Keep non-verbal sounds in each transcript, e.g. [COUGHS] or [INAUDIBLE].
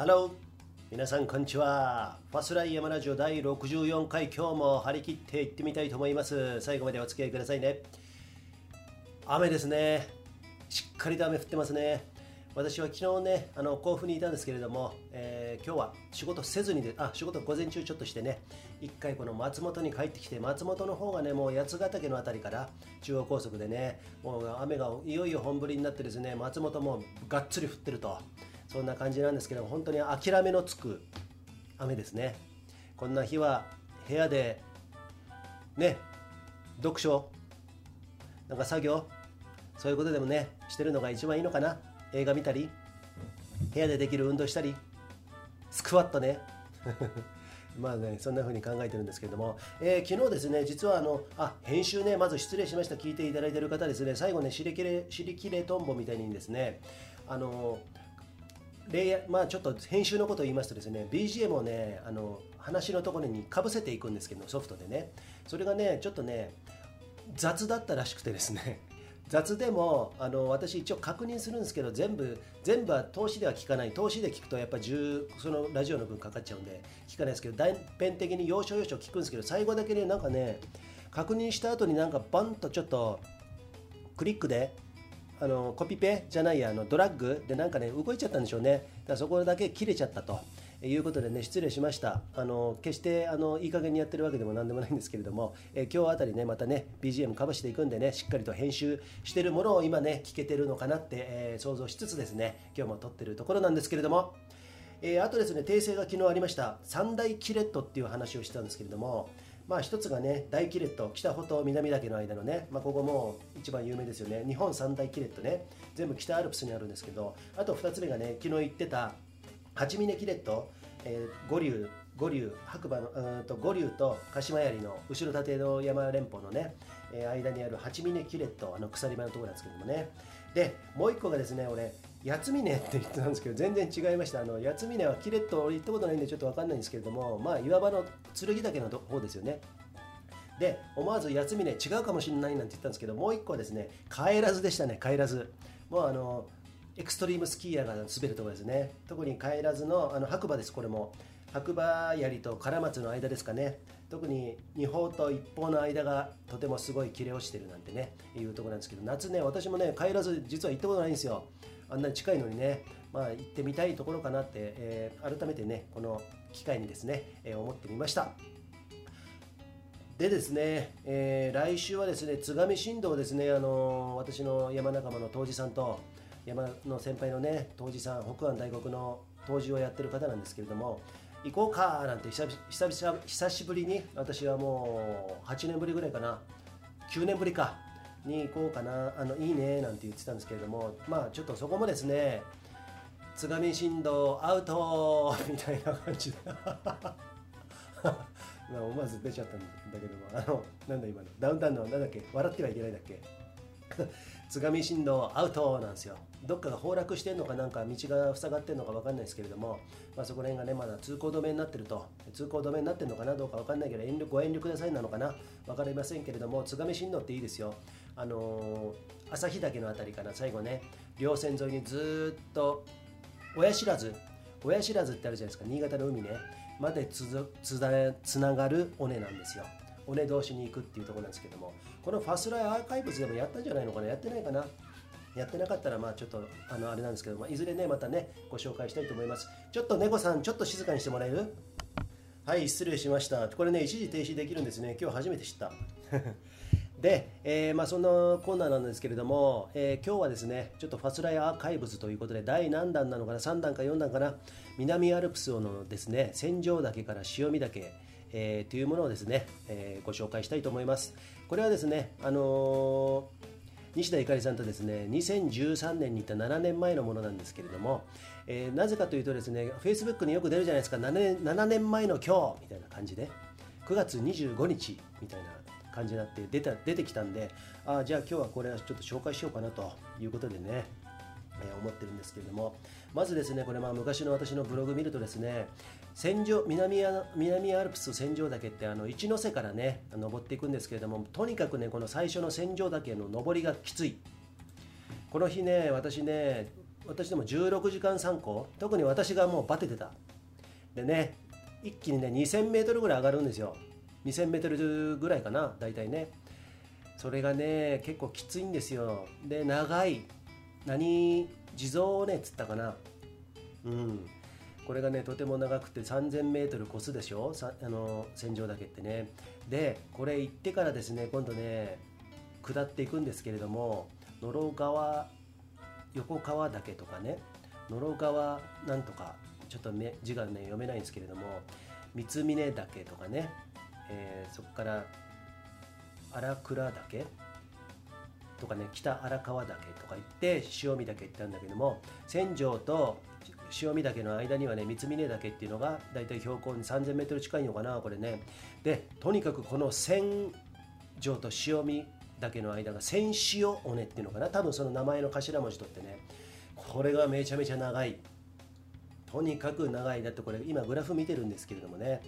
ハロー皆さんこんにちは。ファスライヤマラジオ第64回今日も張り切っていってみたいと思います。最後までお付き合いくださいね。雨ですね。しっかりと雨降ってますね。私は昨日ねあの甲府にいたんですけれども、えー、今日は仕事せずにであ仕事午前中ちょっとしてね一回この松本に帰ってきて松本の方がねもう八ヶ岳の辺りから中央高速でねもう雨がいよいよ本降りになってですね松本もがっつり降ってると。そんな感じなんですけど本当に諦めのつく雨ですね。こんな日は部屋でね読書なんか作業そういうことでもねしてるのが一番いいのかな。映画見たり部屋でできる運動したりスクワットね。[LAUGHS] まあね、そんな風に考えてるんですけども、えー、昨日ですね、実はあの、あ、編集ね、まず失礼しました、聞いていただいてる方ですね、最後ね、尻切れ、尻切れトンボみたいにですね、あの、レイヤまあちょっと編集のことを言いますとですね、BGM をね、あの、話のところにかぶせていくんですけど、ソフトでね、それがね、ちょっとね、雑だったらしくてですね、[LAUGHS] 雑でもあの私一応確認するんですけど全部全部は投資では聞かない。投資で聞くとやっぱ10そのラジオの分かかっちゃうんで聞かないですけど断片的に要所要所聞くんですけど最後だけねなんかね確認した後になんかバンとちょっとクリックであのコピペじゃないやあのドラッグでなんかね動いちゃったんでしょうね。だからそこだけ切れちゃったと。いうことでね失礼しました。あの決してあのいい加減にやってるわけでも何でもないんですけれども、え今日あたりねまたね BGM かぶしていくんでねしっかりと編集してるものを今ね聞けてるのかなって、えー、想像しつつですね今日も撮ってるところなんですけれども。えー、あとですね訂正が昨日ありました。三大キレットっていう話をしたんですけれどもまあ一つがね大キレット北穂と南岳の間のね、まあ、ここも一番有名ですよね。日本三大キレットね全部北アルプスにあるんですけどあと2つ目がね昨日言ってた八峰キレットえー、五竜五竜白馬のうんと五竜と鹿島槍の後ろ盾の山連峰のね、えー、間にある八峰キレットあの鎖場のところなんですけどもね。でもう一個がですね俺八峰って言ってたんですけど全然違いました。あの八峰はキレット俺行ったことないんでちょっと分かんないんですけれどもまあ岩場の剣岳の方ですよね。で思わず八峰違うかもしれないなんて言ったんですけどもう一個はですね帰らずでしたね帰らずもうあのエクストリームスキーヤーが滑るところですね。特に帰らずのあの白馬ですこれも。白馬槍と唐松の間ですかね。特に二方と一方の間がとてもすごい切れ落ちてるなんてねいうところなんですけど夏ね私もね帰らず実は行ったことないんですよ。あんなに近いのにねまあ行ってみたいところかなって、えー、改めてねこの機会にですね、えー、思ってみました。でですね、えー、来週はですね津上新道ですねあの私の山仲間の杜氏さんと山の先輩のね杜氏さん北安大国の杜氏をやってる方なんですけれども行こうかなんて久々久しぶりに私はもう8年ぶりぐらいかな9年ぶりかに行こうかなあのいいねなんて言ってたんですけれどもまあちょっとそこもですね津上振動アウト [LAUGHS] みたいな感じで。[LAUGHS] 思わず出ちゃったんだけどもあのなんだ今のダウンタウンのなんだっけ笑ってはいけないだっけ。津上振動アウトなんですよ。どっかが崩落してんのかなんか道が塞がってんのか分かんないですけれども、まあ、そこら辺がねまだ通行止めになってると。通行止めになってるのかなどうか分かんないけど遠慮ご遠慮くださいなのかな分かりませんけれども津上振動っていいですよ。あのー、旭岳の辺りから最後ね。稜線沿いにずっと親知らず親知らずってあるじゃないですか新潟の海ね。までつつつながる尾根なんですよ。尾根同士に行くっていうところなんですけどもこのファスライアーカイブスでもやったんじゃないのかなやってないかな。やってなかったらまあちょっとあのあれなんですけどもいずれねまたねご紹介したいと思います。ちょっと猫さんちょっと静かにしてもらえる？はい失礼しました。これね一時停止できるんですね。今日初めて知った。[LAUGHS] で、えー、まあ、そんなコーナーなんですけれども、えー、今日はですねちょっとファスライアーカイブスということで第何弾なのかな？3弾か4弾かな？南アルプスのですね戦場岳から潮見岳えー、というものをですね、えー、ご紹介したいと思います。これはですね、あのー、西田ゆかりさんとですね2013年に行った7年前のものなんですけれども、え、なぜかというとですね Facebook によく出るじゃないですか7年 ,7 年前の今日みたいな感じで9月25日みたいな感じになって出た出てきたんであじゃあ今日はこれはちょっと紹介しようかなということでねえ思ってるんですけれどもまずですねこれまあ昔の私のブログ見るとですね戦場南南アルプス戦場岳ってあの一ノ瀬からね登っていくんですけれどもとにかくねこの最初の戦場岳の登りがきつい。この日ね私ね私でも16時間参考特に私がもうバテてた。でね一気にね2000メートルぐらい上がるんですよ。2000メートルぐらいかな大体ね。それがね結構きついんですよ。で長い。何地蔵をねっつったかな。うん。これがねとても長くて 3000m 越すでしょ。あの戦場岳ってね。でこれ行ってからですね今度ね下っていくんですけれども野呂川横川岳とかね野呂川なんとかちょっと字がね読めないんですけれども三峯岳とかね、えー、そこから荒倉岳とかね北荒川岳とか行って塩見岳行ったんだけども千条と塩見岳の間にはね三峯岳っていうのがだいたい標高に 3000m 近いのかなこれね。でとにかくこの千条と塩見岳の間が千塩尾根っていうのかな多分その名前の頭文字取ってね。これがめちゃめちゃ長い。とにかく長い。だってこれ今グラフ見てるんですけれどもね。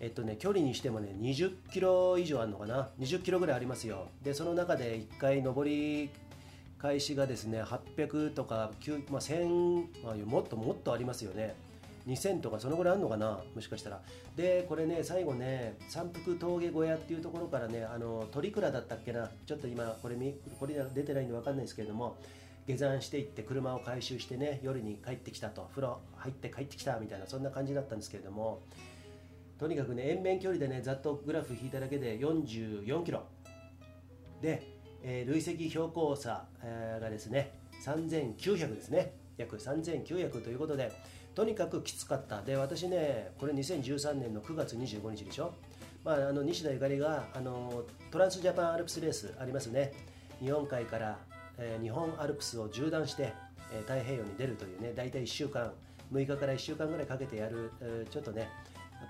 えっとね距離にしてもね20キロ以上あるのかな？20キロぐらいありますよ。でその中で1回上り開始がですね800とか、まあ、1000、まあ、もっともっとありますよね。2000とかそのぐらいあるのかな？もしかしたら。でこれね最後ね山腹峠小屋っていうところからねあの鳥倉だったっけな？ちょっと今これこれ出てないんで分かんないですけれども下山していって車を回収してね夜に帰ってきたと。風呂入って帰ってきたみたいなそんな感じだったんですけれどもとにかくね延々距離でねざっとグラフ引いただけで44キロ。でえー、累積標高差、えー、がですね3900ですね。約3900ということでとにかくきつかった。で私ねこれ2013年の9月25日でしょ、まあ、あの西田ゆかりがあのトランスジャパンアルプスレースありますね。日本海から、えー、日本アルプスを縦断して、え太平洋に出るというね大体1週間6日から1週間ぐらいかけてやる、えちょっとね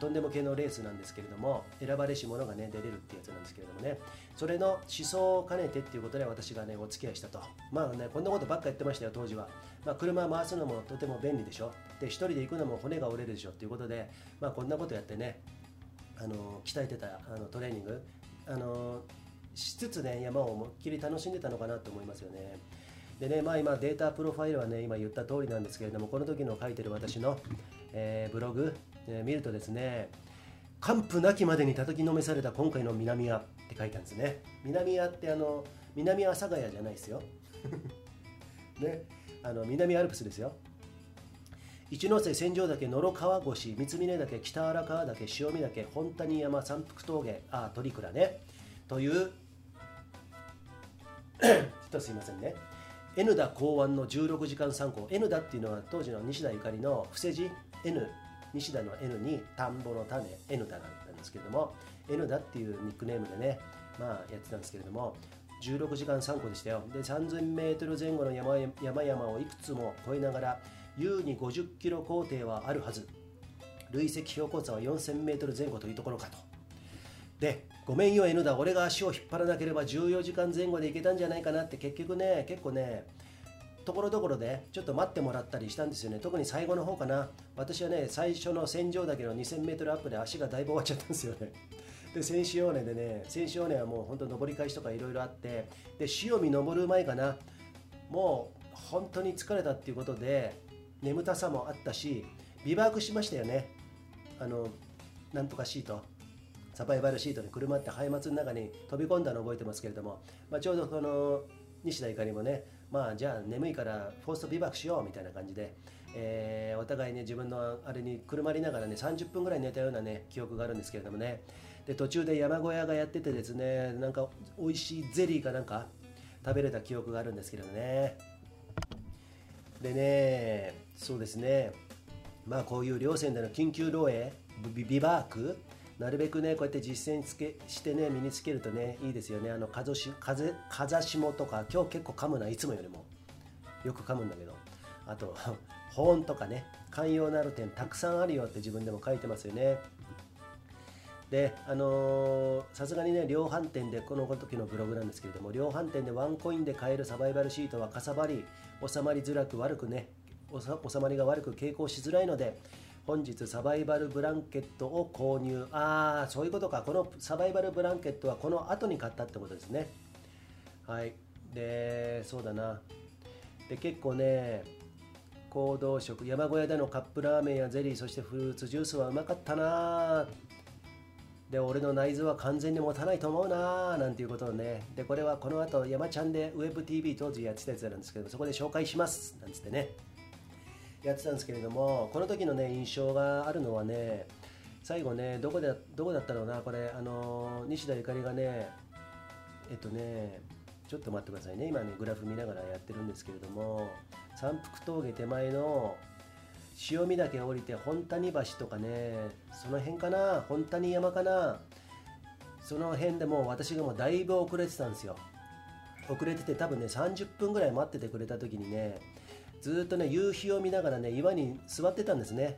とんでも系のレースなんですけれども選ばれし者がね出れるってやつなんですけれどもね。それの思想を兼ねてっていうことで私がねお付き合いしたと。まあねこんなことばっかやってましたよ当時は、まあ、車回すのもとても便利でしょ。で一人で行くのも骨が折れるでしょっていうことでまあこんなことやってねあの鍛えてたあのトレーニングあのしつつね山を思いっきり楽しんでたのかなと思いますよね。でねまあ今データプロファイルはね今言った通りなんですけれどもこの時の書いてる私の、えー、ブログえー、見るとですね完膚なきまでに叩きのめされた今回の南屋って書いたんですね。南屋ってあの南阿佐ヶ谷じゃないですよ。[LAUGHS] ね。あの南アルプスですよ。一ノ瀬千条岳野呂川越三峯岳北荒川岳塩見岳本谷山山腹峠あ鳥倉ね。という [COUGHS] ちょっとすいませんね。N 田考案の16時間参考 N 田っていうのは当時の西田ゆかりの伏せ字。N 西田の N に田んぼの種 N 田なんですけれども N 田っていうニックネームでねまあやってたんですけれども16時間参考でしたよ。で 3000m 前後の山山々をいくつも越えながら優に50キロ工程はあるはず。累積標高差は 4000m 前後というところかと。でごめんよ N だ俺が足を引っ張らなければ14時間前後で行けたんじゃないかなって結局ね結構ねところどころでちょっと待ってもらったりしたんですよね。特に最後の方かな。私はね最初の戦場だけの 2000m アップで足がだいぶ終わっちゃったんですよね。で先週尾根でね先週尾根はもう本当登り返しとかいろいろあってで塩見登る前かな。もう本当に疲れたっていうことで眠たさもあったしビバークしましたよね。あのなんとかシート。サバイバルシートに車ってハ松の中に飛び込んだの覚えてますけれども、まあ、ちょうどこの西田ゆかりもねまあじゃあ眠いからフォーストビバックしようみたいな感じで、えー、お互いね自分のあれにくるまりながらね30分ぐらい寝たようなね記憶があるんですけれどもね。で途中で山小屋がやっててですねなんか美味しいゼリーかなんか食べれた記憶があるんですけれどね。でねそうですね。まあこういう稜線での緊急漏洩ビバーク。なるべくねこうやって実践つけしてね身につけるとねいいですよね。あの風し風風下とか今日結構噛むないつもよりもよく噛むんだけど。あと [LAUGHS] 保温とかね寛容なる点たくさんあるよって自分でも書いてますよね。であのさすがにね量販店でこの時のブログなんですけれども量販店でワンコインで買えるサバイバルシートはかさばり収まりづらく悪くね収まりが悪く傾向しづらいので本日サバイバルブランケットを購入。ああそういうことか。このサバイバルブランケットはこの後に買ったってことですね。はい。でそうだな。で結構ね行動食山小屋でのカップラーメンやゼリーそしてフルーツジュースはうまかったな。で俺の内臓は完全に持たないと思うななんていうことをね。でこれはこの後山ちゃんで WebTV 当時やってたやつなんですけどそこで紹介しますなんつってね。やってたんですけれどもこの時のね印象があるのはね最後ねどこでどこだったろうなこれあの西田ゆかりがねえっとねちょっと待ってくださいね。今ねグラフ見ながらやってるんですけれども山腹峠手前の潮見岳降りて本谷橋とかねその辺かな本谷山かなその辺でもう私がもうだいぶ遅れてたんですよ。遅れてて多分ね30分ぐらい待っててくれた時にねずっとね夕日を見ながらね岩に座ってたんですね。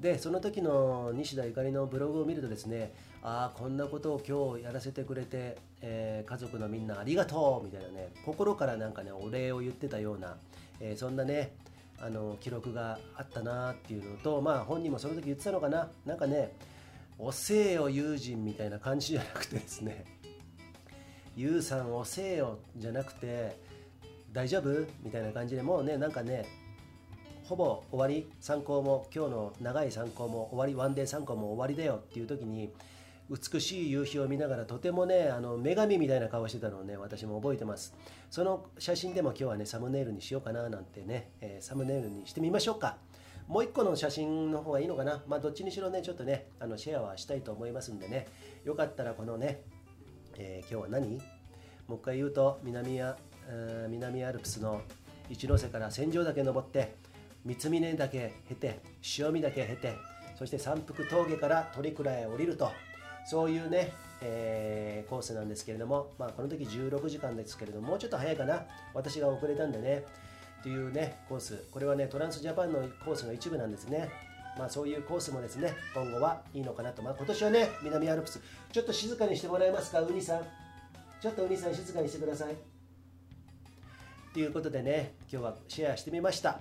でその時の西田ゆかりのブログを見るとですねああこんなことを今日やらせてくれて、えー、家族のみんなありがとうみたいなね心からなんかねお礼を言ってたような、えー、そんなねあの記録があったなっていうのとまあ本人もその時言ってたのかな。なんかねおせえよ友人みたいな感じじゃなくてですね [LAUGHS] ゆうさんおせえよじゃなくて大丈夫？みたいな感じでもうねなんかねほぼ終わり参考も今日の長い参考も終わりワンデー参考も終わりだよっていう時に美しい夕日を見ながらとてもねあの女神みたいな顔してたのをね私も覚えてます。その写真でも今日はねサムネイルにしようかななんてね、えー、サムネイルにしてみましょうか。もう一個の写真の方がいいのかな？まあどっちにしろねちょっとねあのシェアはしたいと思いますんでね。よかったらこのね、えー、今日は何？もう一回言うと南南アルプスの一ノ瀬から千丈岳登って三峰岳経て塩見岳経てそして山腹峠から鳥倉へ降りるとそういうね、えー、コースなんですけれども、まあ、この時16時間ですけれどももうちょっと早いかな私が遅れたんでねっていうねコース。これはねトランスジャパンのコースの一部なんですね。まあそういうコースもですね今後はいいのかなと、まあ、今年はね南アルプスちょっと静かにしてもらえますかウニさん。ちょっとウニさん静かにしてください。ということでね今日はシェアしてみました。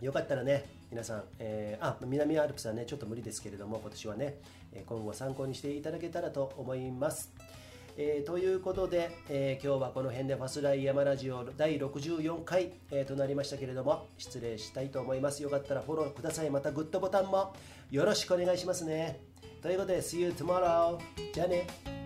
よかったらね皆さん、えー、あ南アルプスはねちょっと無理ですけれども今年はね今後参考にしていただけたらと思います。えー、ということで、えー、今日はこの辺でファスライヤマラジオ第64回、え、となりましたけれども失礼したいと思います。よかったらフォローください。またグッドボタンもよろしくお願いしますね。ということで See you tomorrow じゃあね。